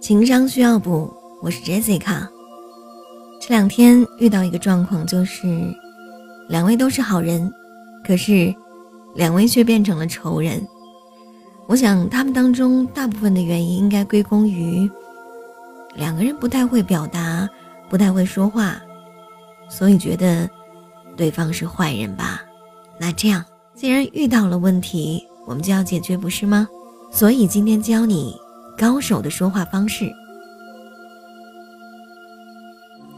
情商需要补，我是 Jessica。这两天遇到一个状况，就是两位都是好人，可是两位却变成了仇人。我想他们当中大部分的原因应该归功于两个人不太会表达，不太会说话，所以觉得对方是坏人吧。那这样，既然遇到了问题，我们就要解决，不是吗？所以今天教你高手的说话方式。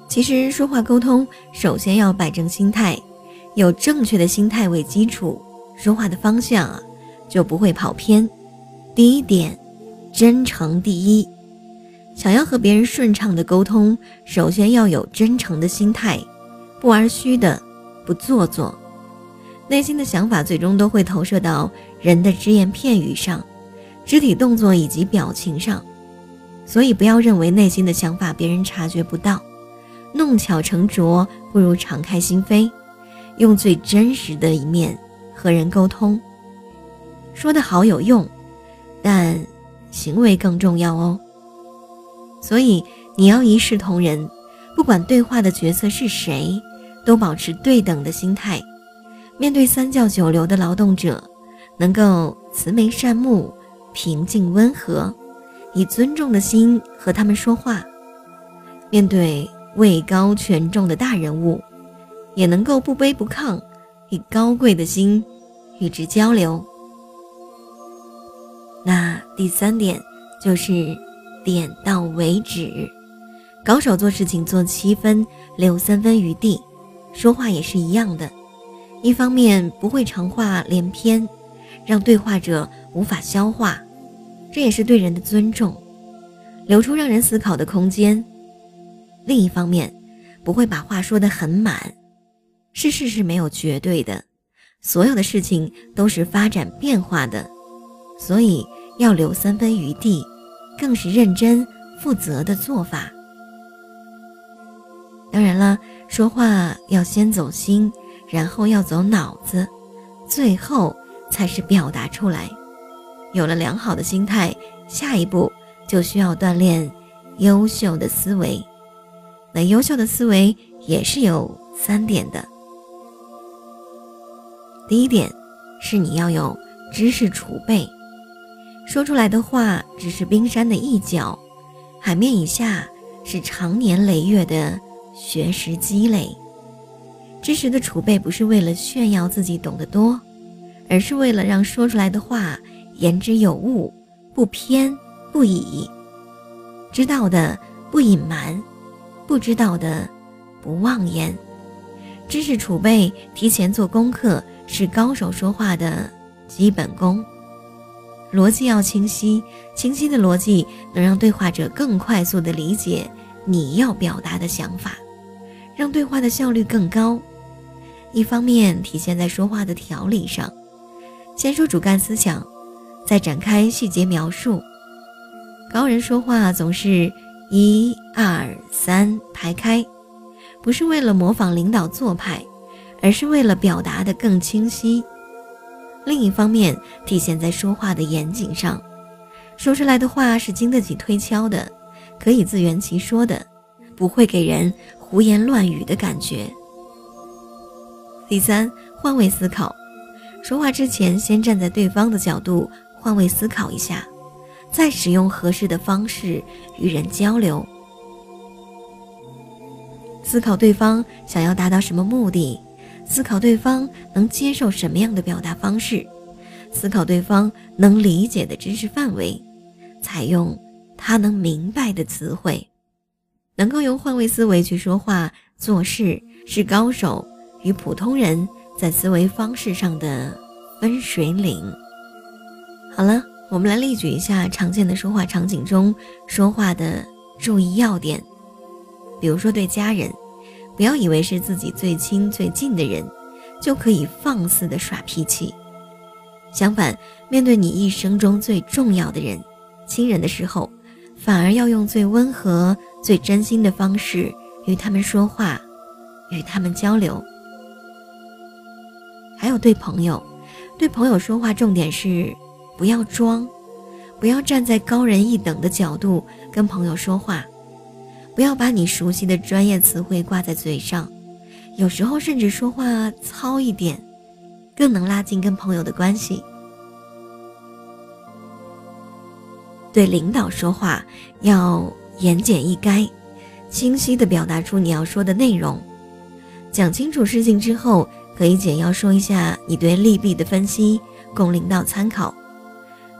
其实说话沟通，首先要摆正心态，有正确的心态为基础，说话的方向啊就不会跑偏。第一点，真诚第一。想要和别人顺畅的沟通，首先要有真诚的心态，不玩虚的，不做作。内心的想法最终都会投射到人的只言片语上。肢体动作以及表情上，所以不要认为内心的想法别人察觉不到。弄巧成拙不如敞开心扉，用最真实的一面和人沟通。说的好有用，但行为更重要哦。所以你要一视同仁，不管对话的角色是谁，都保持对等的心态。面对三教九流的劳动者，能够慈眉善目。平静温和，以尊重的心和他们说话。面对位高权重的大人物，也能够不卑不亢，以高贵的心与之交流。那第三点就是点到为止。高手做事情做七分，留三分余地。说话也是一样的，一方面不会长话连篇，让对话者。无法消化，这也是对人的尊重，留出让人思考的空间。另一方面，不会把话说得很满。事事是没有绝对的，所有的事情都是发展变化的，所以要留三分余地，更是认真负责的做法。当然了，说话要先走心，然后要走脑子，最后才是表达出来。有了良好的心态，下一步就需要锻炼优秀的思维。那优秀的思维也是有三点的。第一点是你要有知识储备，说出来的话只是冰山的一角，海面以下是长年累月的学识积累。知识的储备不是为了炫耀自己懂得多，而是为了让说出来的话。言之有物，不偏不倚；知道的不隐瞒，不知道的不妄言。知识储备，提前做功课，是高手说话的基本功。逻辑要清晰，清晰的逻辑能让对话者更快速地理解你要表达的想法，让对话的效率更高。一方面体现在说话的条理上，先说主干思想。再展开细节描述。高人说话总是一二三排开，不是为了模仿领导做派，而是为了表达的更清晰。另一方面，体现在说话的严谨上，说出来的话是经得起推敲的，可以自圆其说的，不会给人胡言乱语的感觉。第三，换位思考，说话之前先站在对方的角度。换位思考一下，再使用合适的方式与人交流。思考对方想要达到什么目的，思考对方能接受什么样的表达方式，思考对方能理解的知识范围，采用他能明白的词汇，能够用换位思维去说话做事，是高手与普通人在思维方式上的分水岭。好了，我们来例举一下常见的说话场景中说话的注意要点。比如说，对家人，不要以为是自己最亲最近的人，就可以放肆的耍脾气。相反，面对你一生中最重要的人、亲人的时候，反而要用最温和、最真心的方式与他们说话，与他们交流。还有对朋友，对朋友说话重点是。不要装，不要站在高人一等的角度跟朋友说话，不要把你熟悉的专业词汇挂在嘴上，有时候甚至说话糙一点，更能拉近跟朋友的关系。对领导说话要言简意赅，清晰地表达出你要说的内容。讲清楚事情之后，可以简要说一下你对利弊的分析，供领导参考。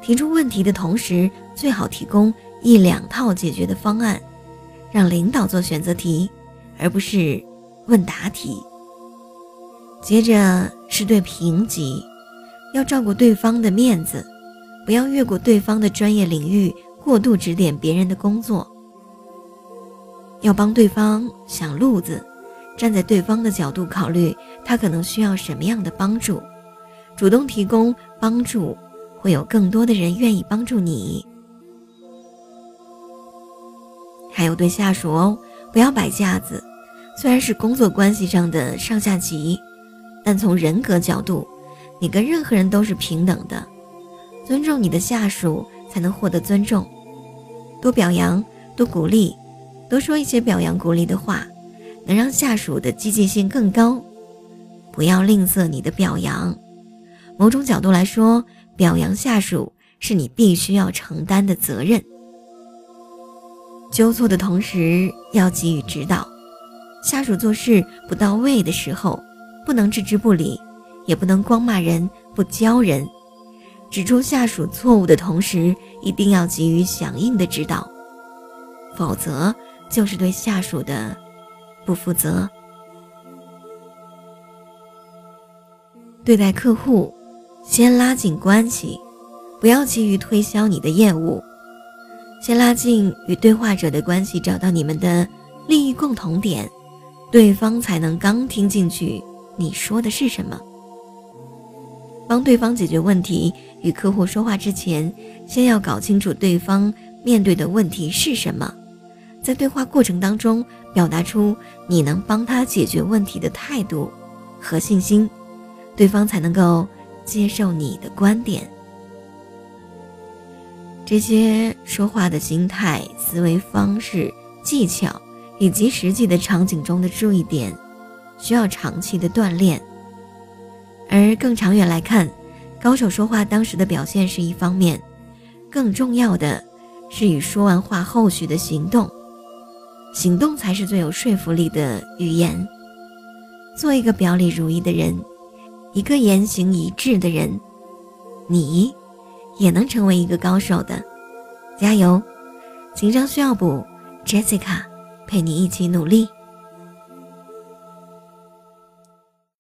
提出问题的同时，最好提供一两套解决的方案，让领导做选择题，而不是问答题。接着是对评级，要照顾对方的面子，不要越过对方的专业领域，过度指点别人的工作。要帮对方想路子，站在对方的角度考虑，他可能需要什么样的帮助，主动提供帮助。会有更多的人愿意帮助你。还有对下属哦，不要摆架子。虽然是工作关系上的上下级，但从人格角度，你跟任何人都是平等的。尊重你的下属，才能获得尊重。多表扬，多鼓励，多说一些表扬鼓励的话，能让下属的积极性更高。不要吝啬你的表扬。某种角度来说。表扬下属是你必须要承担的责任。纠错的同时要给予指导，下属做事不到位的时候，不能置之不理，也不能光骂人不教人。指出下属错误的同时，一定要给予响应的指导，否则就是对下属的不负责。对待客户。先拉近关系，不要急于推销你的业务。先拉近与对话者的关系，找到你们的利益共同点，对方才能刚听进去你说的是什么。帮对方解决问题，与客户说话之前，先要搞清楚对方面对的问题是什么，在对话过程当中表达出你能帮他解决问题的态度和信心，对方才能够。接受你的观点，这些说话的心态、思维方式、技巧，以及实际的场景中的注意点，需要长期的锻炼。而更长远来看，高手说话当时的表现是一方面，更重要的是与说完话后续的行动，行动才是最有说服力的语言。做一个表里如一的人。一个言行一致的人，你也能成为一个高手的。加油！情商需要补，Jessica 陪你一起努力。